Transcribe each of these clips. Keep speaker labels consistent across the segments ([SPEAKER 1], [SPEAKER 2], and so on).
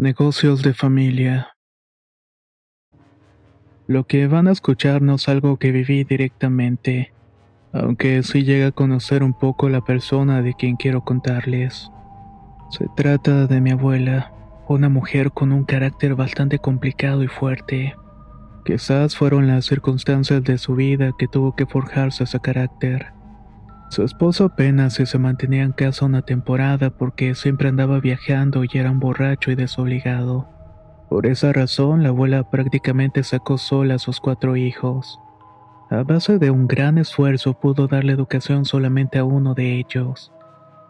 [SPEAKER 1] Negocios de familia. Lo que van a escuchar no es algo que viví directamente, aunque sí llega a conocer un poco la persona de quien quiero contarles. Se trata de mi abuela, una mujer con un carácter bastante complicado y fuerte. Quizás fueron las circunstancias de su vida que tuvo que forjarse ese carácter. Su esposo apenas se mantenía en casa una temporada porque siempre andaba viajando y era un borracho y desobligado. Por esa razón, la abuela prácticamente sacó sola a sus cuatro hijos. A base de un gran esfuerzo pudo darle educación solamente a uno de ellos.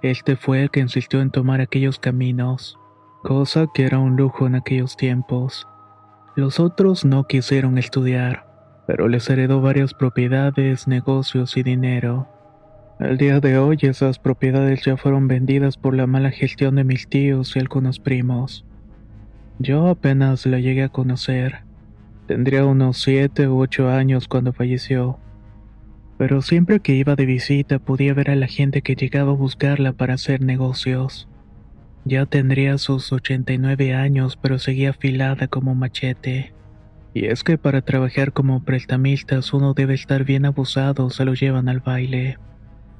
[SPEAKER 1] Este fue el que insistió en tomar aquellos caminos, cosa que era un lujo en aquellos tiempos. Los otros no quisieron estudiar, pero les heredó varias propiedades, negocios y dinero. Al día de hoy esas propiedades ya fueron vendidas por la mala gestión de mis tíos y algunos primos. Yo apenas la llegué a conocer. Tendría unos siete u ocho años cuando falleció. Pero siempre que iba de visita podía ver a la gente que llegaba a buscarla para hacer negocios. Ya tendría sus 89 años, pero seguía afilada como machete. Y es que para trabajar como prestamistas uno debe estar bien abusado, se lo llevan al baile.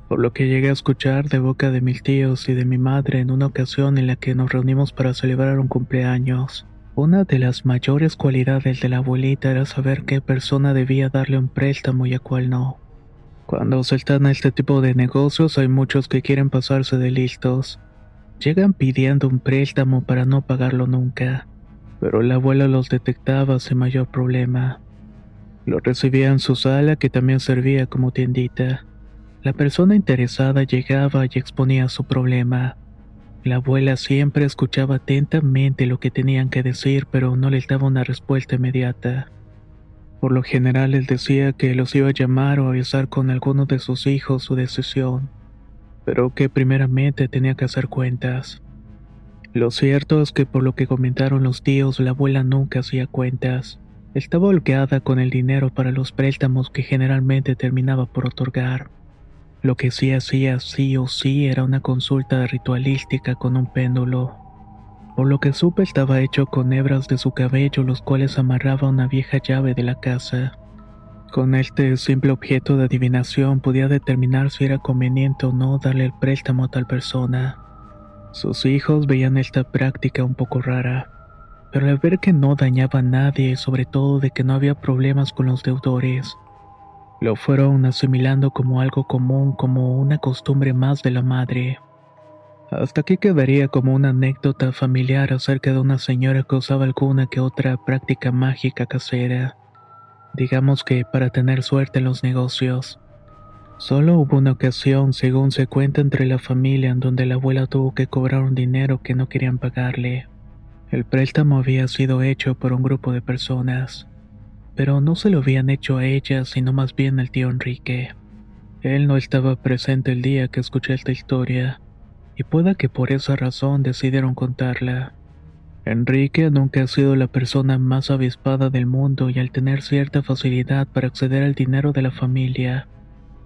[SPEAKER 1] Por lo que llegué a escuchar de boca de mis tíos y de mi madre en una ocasión en la que nos reunimos para celebrar un cumpleaños. Una de las mayores cualidades de la abuelita era saber qué persona debía darle un préstamo y a cuál no. Cuando se están a este tipo de negocios hay muchos que quieren pasarse de listos. Llegan pidiendo un préstamo para no pagarlo nunca, pero la abuela los detectaba sin mayor problema. Lo recibía en su sala que también servía como tiendita. La persona interesada llegaba y exponía su problema. La abuela siempre escuchaba atentamente lo que tenían que decir, pero no les daba una respuesta inmediata. Por lo general les decía que los iba a llamar o avisar con alguno de sus hijos su decisión, pero que primeramente tenía que hacer cuentas. Lo cierto es que por lo que comentaron los tíos, la abuela nunca hacía cuentas. Estaba holgada con el dinero para los préstamos que generalmente terminaba por otorgar. Lo que sí hacía sí o sí era una consulta ritualística con un péndulo. Por lo que supe estaba hecho con hebras de su cabello los cuales amarraba una vieja llave de la casa. Con este simple objeto de adivinación podía determinar si era conveniente o no darle el préstamo a tal persona. Sus hijos veían esta práctica un poco rara, pero al ver que no dañaba a nadie y sobre todo de que no había problemas con los deudores, lo fueron asimilando como algo común, como una costumbre más de la madre. Hasta aquí quedaría como una anécdota familiar acerca de una señora que usaba alguna que otra práctica mágica casera. Digamos que para tener suerte en los negocios. Solo hubo una ocasión, según se cuenta entre la familia, en donde la abuela tuvo que cobrar un dinero que no querían pagarle. El préstamo había sido hecho por un grupo de personas pero no se lo habían hecho a ella, sino más bien al tío Enrique. Él no estaba presente el día que escuché esta historia, y pueda que por esa razón decidieron contarla. Enrique nunca ha sido la persona más avispada del mundo y al tener cierta facilidad para acceder al dinero de la familia,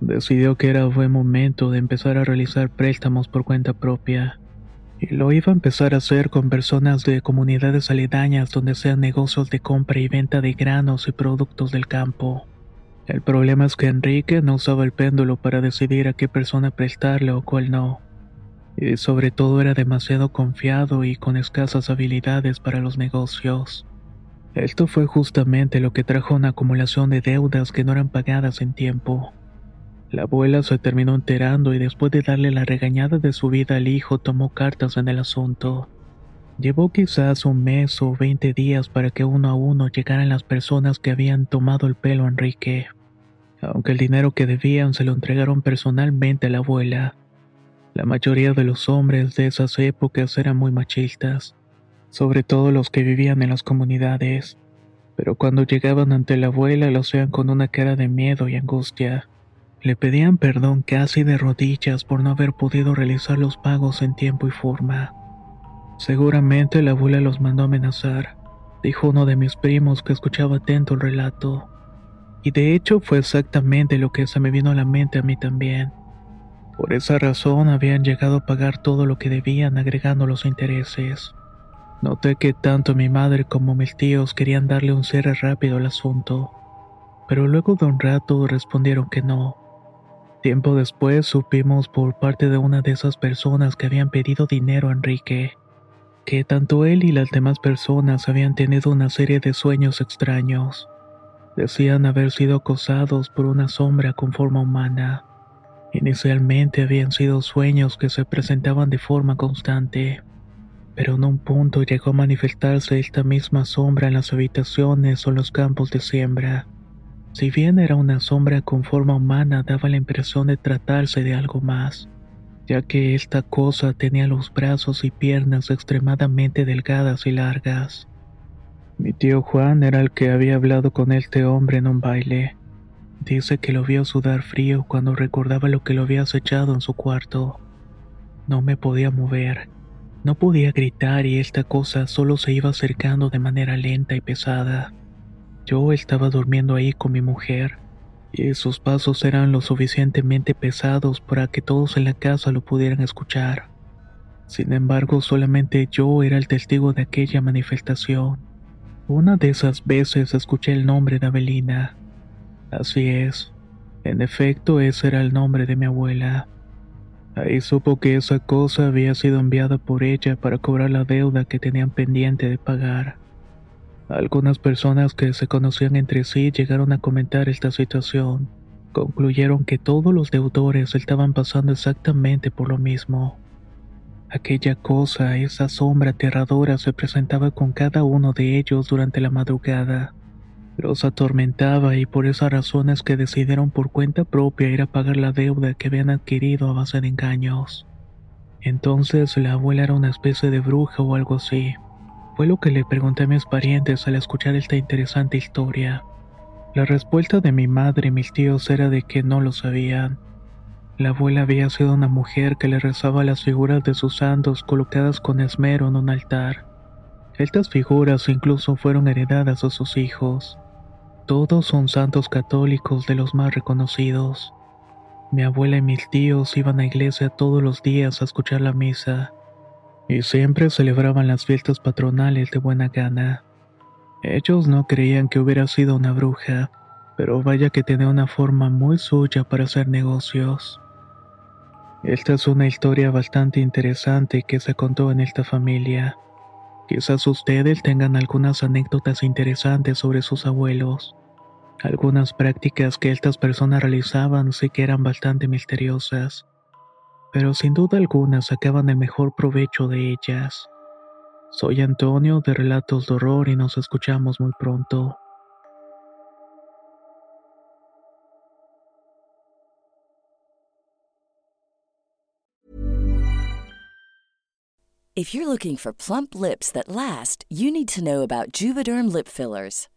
[SPEAKER 1] decidió que era buen momento de empezar a realizar préstamos por cuenta propia y lo iba a empezar a hacer con personas de comunidades aledañas donde sean negocios de compra y venta de granos y productos del campo. El problema es que Enrique no usaba el péndulo para decidir a qué persona prestarle o cuál no. Y sobre todo era demasiado confiado y con escasas habilidades para los negocios. Esto fue justamente lo que trajo una acumulación de deudas que no eran pagadas en tiempo. La abuela se terminó enterando y después de darle la regañada de su vida al hijo tomó cartas en el asunto. Llevó quizás un mes o veinte días para que uno a uno llegaran las personas que habían tomado el pelo a Enrique, aunque el dinero que debían se lo entregaron personalmente a la abuela. La mayoría de los hombres de esas épocas eran muy machistas, sobre todo los que vivían en las comunidades, pero cuando llegaban ante la abuela lo hacían con una cara de miedo y angustia. Le pedían perdón casi de rodillas por no haber podido realizar los pagos en tiempo y forma. Seguramente la abuela los mandó amenazar, dijo uno de mis primos que escuchaba atento el relato. Y de hecho fue exactamente lo que se me vino a la mente a mí también. Por esa razón habían llegado a pagar todo lo que debían agregando los intereses. Noté que tanto mi madre como mis tíos querían darle un cierre rápido al asunto, pero luego de un rato respondieron que no. Tiempo después supimos por parte de una de esas personas que habían pedido dinero a Enrique, que tanto él y las demás personas habían tenido una serie de sueños extraños. Decían haber sido acosados por una sombra con forma humana. Inicialmente habían sido sueños que se presentaban de forma constante, pero en un punto llegó a manifestarse esta misma sombra en las habitaciones o los campos de siembra. Si bien era una sombra con forma humana, daba la impresión de tratarse de algo más, ya que esta cosa tenía los brazos y piernas extremadamente delgadas y largas. Mi tío Juan era el que había hablado con este hombre en un baile. Dice que lo vio sudar frío cuando recordaba lo que lo había acechado en su cuarto. No me podía mover, no podía gritar y esta cosa solo se iba acercando de manera lenta y pesada. Yo estaba durmiendo ahí con mi mujer, y sus pasos eran lo suficientemente pesados para que todos en la casa lo pudieran escuchar. Sin embargo, solamente yo era el testigo de aquella manifestación. Una de esas veces escuché el nombre de Avelina. Así es. En efecto, ese era el nombre de mi abuela. Ahí supo que esa cosa había sido enviada por ella para cobrar la deuda que tenían pendiente de pagar. Algunas personas que se conocían entre sí llegaron a comentar esta situación. Concluyeron que todos los deudores estaban pasando exactamente por lo mismo. Aquella cosa, esa sombra aterradora se presentaba con cada uno de ellos durante la madrugada. Los atormentaba y por esas razones que decidieron por cuenta propia ir a pagar la deuda que habían adquirido a base de engaños. Entonces la abuela era una especie de bruja o algo así. Fue lo que le pregunté a mis parientes al escuchar esta interesante historia. La respuesta de mi madre y mis tíos era de que no lo sabían la abuela había sido una mujer que le rezaba las figuras de sus santos colocadas con esmero en un altar. Estas figuras incluso fueron heredadas a sus hijos. Todos son santos católicos de los más reconocidos. Mi abuela y mis tíos iban a iglesia todos los días a escuchar la misa, y siempre celebraban las fiestas patronales de buena gana. Ellos no creían que hubiera sido una bruja, pero vaya que tenía una forma muy suya para hacer negocios. Esta es una historia bastante interesante que se contó en esta familia. Quizás ustedes tengan algunas anécdotas interesantes sobre sus abuelos. Algunas prácticas que estas personas realizaban sí que eran bastante misteriosas, pero sin duda alguna sacaban el mejor provecho de ellas. Soy Antonio de Relatos de Horror y nos escuchamos muy pronto.
[SPEAKER 2] If you're looking for plump lips that last, you need to know about Juvederm lip fillers.